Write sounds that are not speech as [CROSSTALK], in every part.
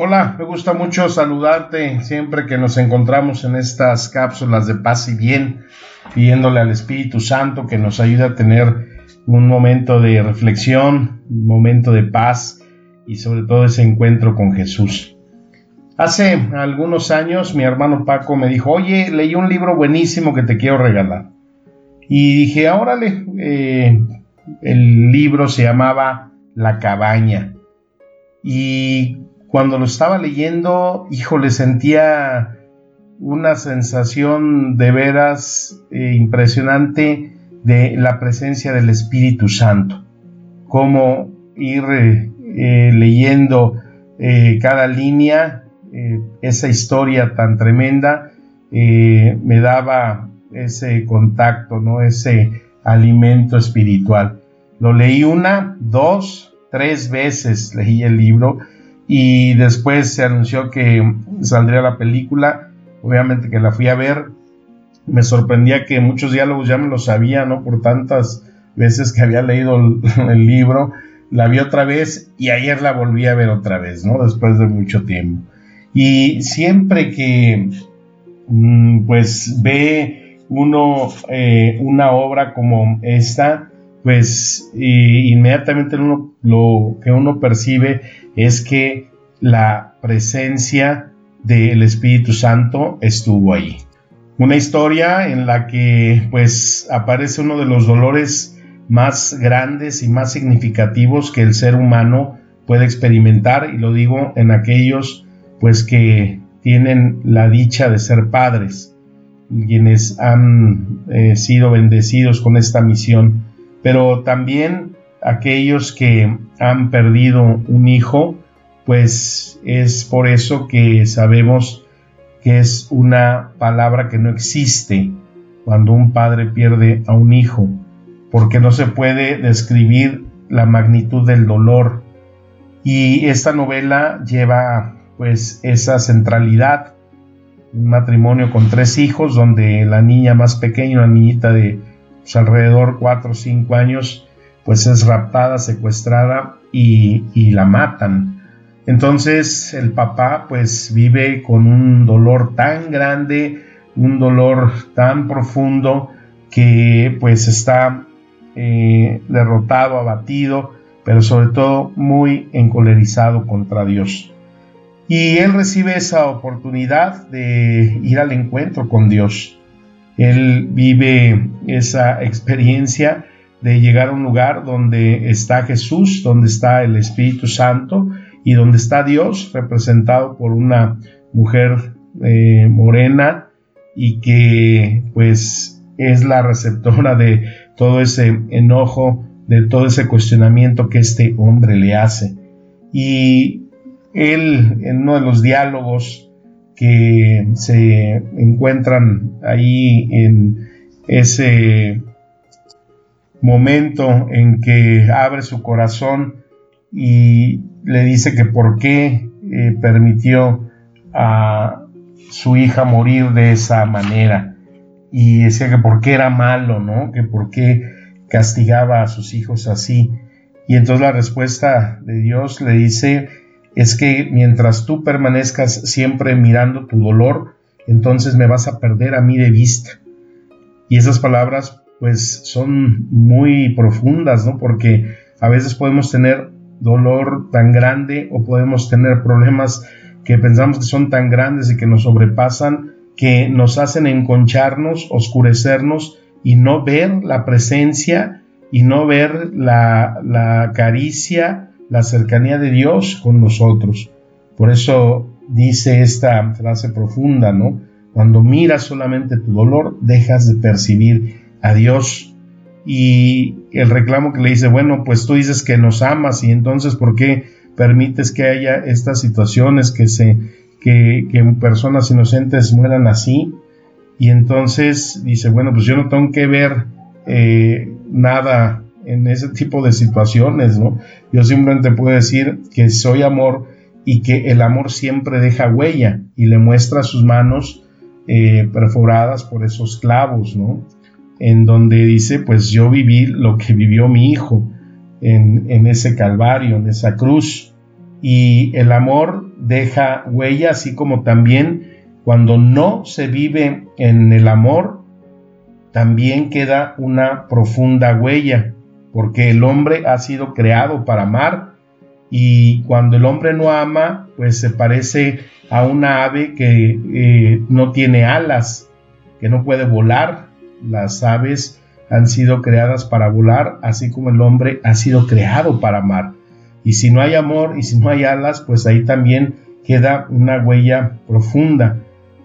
Hola, me gusta mucho saludarte siempre que nos encontramos en estas cápsulas de paz y bien, pidiéndole al Espíritu Santo que nos ayude a tener un momento de reflexión, un momento de paz y sobre todo ese encuentro con Jesús. Hace algunos años mi hermano Paco me dijo, oye, leí un libro buenísimo que te quiero regalar. Y dije, órale, eh, el libro se llamaba La cabaña. Y cuando lo estaba leyendo, híjole, sentía una sensación de veras eh, impresionante de la presencia del Espíritu Santo. Cómo ir eh, eh, leyendo cada línea, esa historia tan tremenda, me daba ese contacto, ¿no? ese alimento espiritual. Lo leí una, dos, tres veces leí el libro y después se anunció que saldría la película. Obviamente que la fui a ver. Me sorprendía que muchos diálogos ya me los sabía, ¿no? Por tantas veces que había leído el, [LAUGHS] libro. La vi otra vez y ayer la volví a ver otra vez, ¿no? Después de mucho tiempo. Y siempre que mm, pues ve uno eh, una obra como esta, pues inmediatamente lo que uno percibe es que la presencia del Espíritu Santo estuvo ahí. Una historia en la que pues aparece uno de los dolores más grandes y más significativos que el ser humano puede experimentar y lo digo en aquellos pues que tienen la dicha de ser padres, quienes han eh, sido bendecidos con esta misión, pero también aquellos que han perdido un hijo, pues es por eso que sabemos que es una palabra que no existe cuando un padre pierde a un hijo, porque no se puede describir la magnitud del dolor. Y esta novela lleva pues esa centralidad, un matrimonio con tres hijos, donde la niña más pequeña, una niñita de pues, alrededor 4 o 5 años, pues es raptada, secuestrada y, y la matan. Entonces el papá pues vive con un dolor tan grande, un dolor tan profundo que pues está eh, derrotado, abatido, pero sobre todo muy encolerizado contra Dios. Y él recibe esa oportunidad de ir al encuentro con Dios. Él vive esa experiencia de llegar a un lugar donde está Jesús, donde está el Espíritu Santo y donde está Dios representado por una mujer eh, morena y que pues es la receptora de todo ese enojo, de todo ese cuestionamiento que este hombre le hace. Y él, en uno de los diálogos que se encuentran ahí en ese momento en que abre su corazón y le dice que por qué eh, permitió a su hija morir de esa manera y decía que por qué era malo, ¿no? Que por qué castigaba a sus hijos así. Y entonces la respuesta de Dios le dice, es que mientras tú permanezcas siempre mirando tu dolor, entonces me vas a perder a mí de vista. Y esas palabras pues son muy profundas, ¿no? Porque a veces podemos tener dolor tan grande o podemos tener problemas que pensamos que son tan grandes y que nos sobrepasan que nos hacen enconcharnos, oscurecernos y no ver la presencia y no ver la, caricia, la cercanía de Dios con nosotros. Por eso dice esta frase profunda, ¿no? Cuando miras solamente tu dolor, dejas de percibir a Dios. Y el reclamo que le dice, bueno, pues tú dices que nos amas y entonces ¿por qué permites que haya estas situaciones que se que, personas inocentes mueran así. Y entonces dice, bueno, pues yo no tengo que ver eh, nada en ese tipo de situaciones, ¿no? Yo simplemente puedo decir que soy amor y que el amor siempre deja huella y le muestra sus manos eh, perforadas por esos clavos, ¿no? En donde dice, pues yo viví lo que vivió mi hijo en, en ese calvario, en esa cruz. Y el amor deja huella, así como también cuando no se vive en el amor, también queda una profunda huella porque el hombre ha sido creado para amar y cuando el hombre no ama, pues se parece a una ave que eh, no tiene alas, que no puede volar. Las aves han sido creadas para volar, así como el hombre ha sido creado para amar. Y si no hay amor y si no hay alas, pues ahí también queda una huella profunda.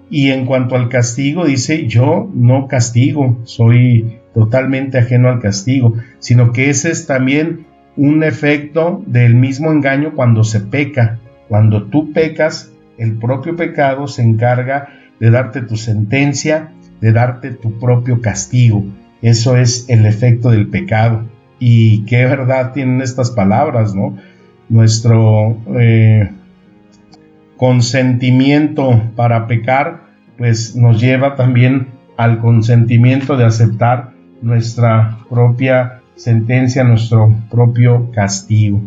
Y en cuanto al castigo, dice, yo no castigo, soy totalmente ajeno al castigo, sino que ese es también un efecto del mismo engaño cuando se peca. Cuando tú pecas, el propio pecado se encarga de darte tu sentencia, de darte tu propio castigo. Eso es el efecto del pecado. Y qué verdad tienen estas palabras, ¿no? Nuestro eh, consentimiento para pecar, pues nos lleva también al consentimiento de aceptar nuestra propia sentencia, nuestro propio castigo.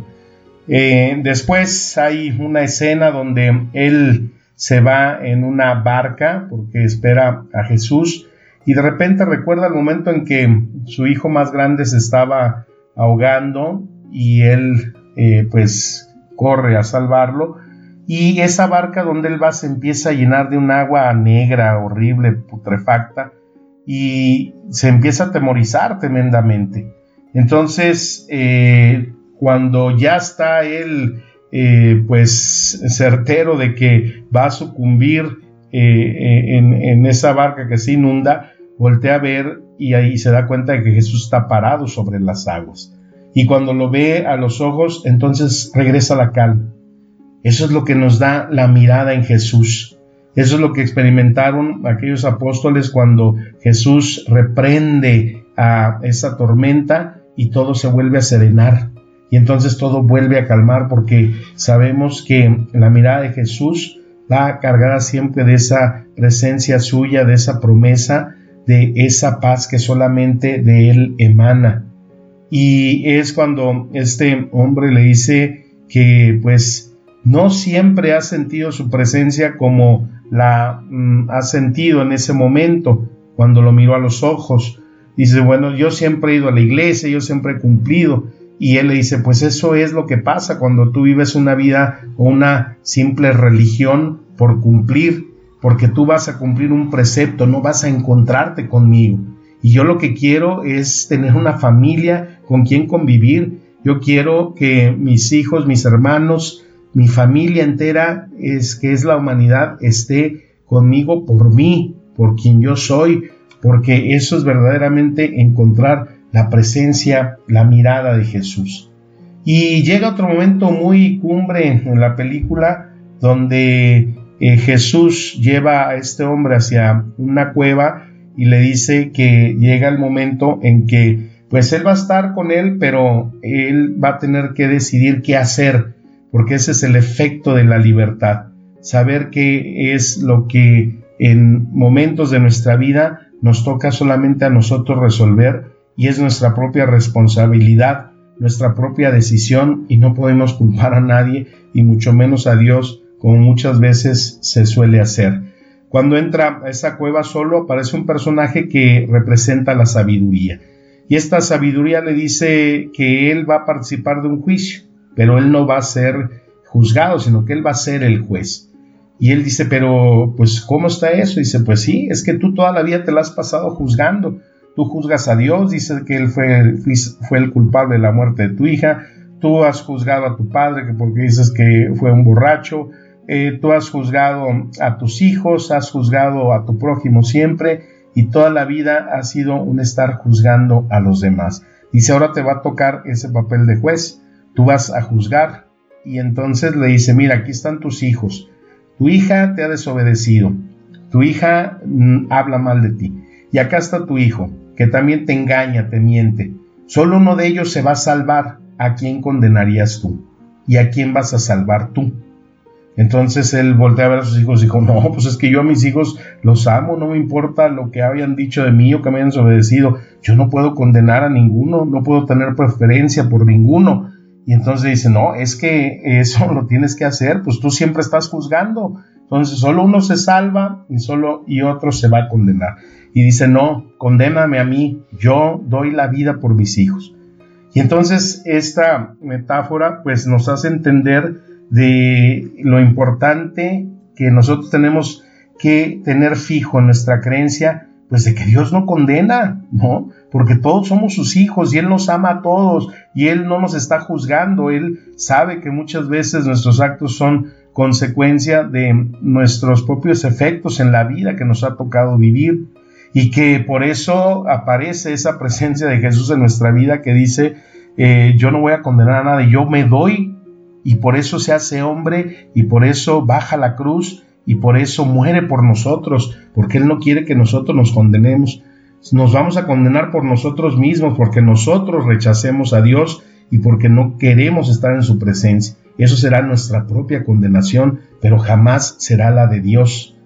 Eh, después hay una escena donde él se va en una barca porque espera a Jesús y de repente recuerda el momento en que su hijo más grande se estaba ahogando y él eh, pues corre a salvarlo y esa barca donde él va se empieza a llenar de un agua negra, horrible, putrefacta y se empieza a temorizar tremendamente. Entonces, eh, cuando ya está él, eh, pues, certero de que va a sucumbir eh, en, en, esa barca que se inunda, voltea a ver y ahí se da cuenta de que Jesús está parado sobre las aguas. Y cuando lo ve a los ojos, entonces regresa la calma. Eso es lo que nos da la mirada en Jesús. Eso es lo que experimentaron aquellos apóstoles cuando Jesús reprende a esa tormenta y todo se vuelve a serenar. Y entonces todo vuelve a calmar porque sabemos que la mirada de Jesús va cargada siempre de esa presencia suya, de esa promesa, de esa paz que solamente de Él emana. Y es cuando este hombre le dice que pues no siempre ha sentido su presencia como la mm, ha sentido en ese momento cuando lo miró a los ojos. Dice, bueno, yo siempre he ido a la iglesia, yo siempre he cumplido. Y él le dice, pues eso es lo que pasa cuando tú vives una vida o una simple religión por cumplir, porque tú vas a cumplir un precepto, no vas a encontrarte conmigo. Y yo lo que quiero es tener una familia con quien convivir. Yo quiero que mis hijos, mis hermanos, mi familia entera es que es la humanidad esté conmigo por mí, por quien yo soy, porque eso es verdaderamente encontrar la presencia, la mirada de Jesús. Y llega otro momento muy cumbre en la película donde eh, Jesús lleva a este hombre hacia una cueva y le dice que llega el momento en que pues él va a estar con él, pero él va a tener que decidir qué hacer porque ese es el efecto de la libertad, saber qué es lo que en momentos de nuestra vida nos toca solamente a nosotros resolver y es nuestra propia responsabilidad, nuestra propia decisión y no podemos culpar a nadie y mucho menos a Dios como muchas veces se suele hacer. Cuando entra a esa cueva solo aparece un personaje que representa la sabiduría. Y esta sabiduría le dice que él va a participar de un juicio pero él no va a ser juzgado, sino que él va a ser el juez. Y él dice, pero pues ¿cómo está eso? dice, pues sí, es que tú toda la vida te la has pasado juzgando. Tú juzgas a Dios, dice que él fue, fue el culpable de la muerte de tu hija. Tú has juzgado a tu padre que porque dices que fue un borracho. Eh, tú has juzgado a tus hijos, has juzgado a tu prójimo siempre y toda la vida ha sido un estar juzgando a los demás. Dice, ahora te va a tocar ese papel de juez tú vas a juzgar. Y entonces le dice, mira, aquí están tus hijos. tu hija te ha desobedecido, tu hija mm, habla mal de ti, y acá está tu hijo, que también te engaña, te miente. Solo uno de ellos se va a salvar. ¿A quién condenarías tú? ¿Y a quién vas a salvar tú? Entonces él voltea a ver a sus hijos y dijo, no, pues es que yo a mis hijos los amo, no me importa lo que hayan dicho de mí o que me hayan desobedecido, yo no puedo condenar a ninguno, no puedo tener preferencia por ninguno. Y entonces dice, no, es que eso [LAUGHS] lo tienes que hacer, pues tú siempre estás juzgando. Entonces solo uno se salva y solo y otro se va a condenar. Y dice, no, condéname a mí, yo doy la vida por mis hijos. Y entonces esta metáfora pues nos hace entender de lo importante que nosotros tenemos que tener fijo en nuestra creencia, pues de que Dios no condena, ¿no? Porque todos somos sus hijos y Él nos ama a todos y Él no nos está juzgando, Él sabe que muchas veces nuestros actos son consecuencia de nuestros propios efectos en la vida que nos ha tocado vivir y que por eso aparece esa presencia de Jesús en nuestra vida que dice, eh, yo no voy a condenar a nadie, yo me doy y por eso se hace hombre y por eso baja la cruz y por eso muere por nosotros, porque Él no quiere que nosotros nos condenemos. Nos vamos a condenar por nosotros mismos, porque nosotros rechacemos a Dios y porque no queremos estar en su presencia. Eso será nuestra propia condenación, pero jamás será la de Dios.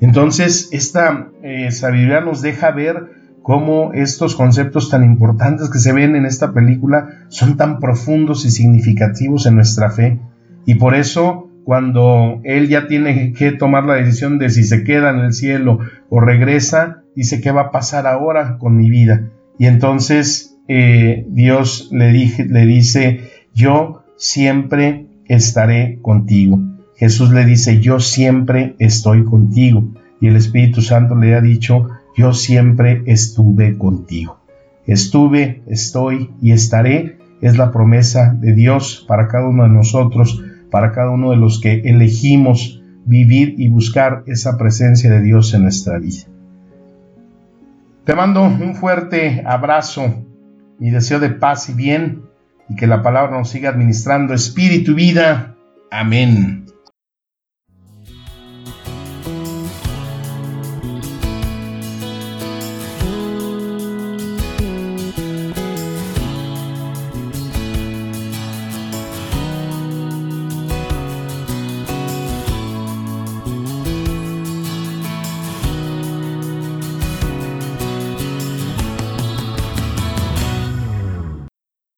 Entonces, esta eh, sabiduría nos deja ver cómo estos conceptos tan importantes que se ven en esta película son tan profundos y significativos en nuestra fe. Y por eso, cuando él ya tiene que tomar la decisión de si se queda en el cielo o regresa, dice, ¿qué va a pasar ahora con mi vida? Y entonces eh, Dios le, le dice, yo siempre estaré contigo. Jesús le dice, yo siempre estoy contigo. Y el Espíritu Santo le ha dicho, yo siempre estuve contigo. Estuve, estoy y estaré es la promesa de Dios para cada uno de nosotros, para cada uno de los que elegimos vivir y buscar esa presencia de Dios en nuestra vida. Te mando un fuerte abrazo, mi deseo de paz y bien, y que la palabra nos siga administrando espíritu y vida. Amén.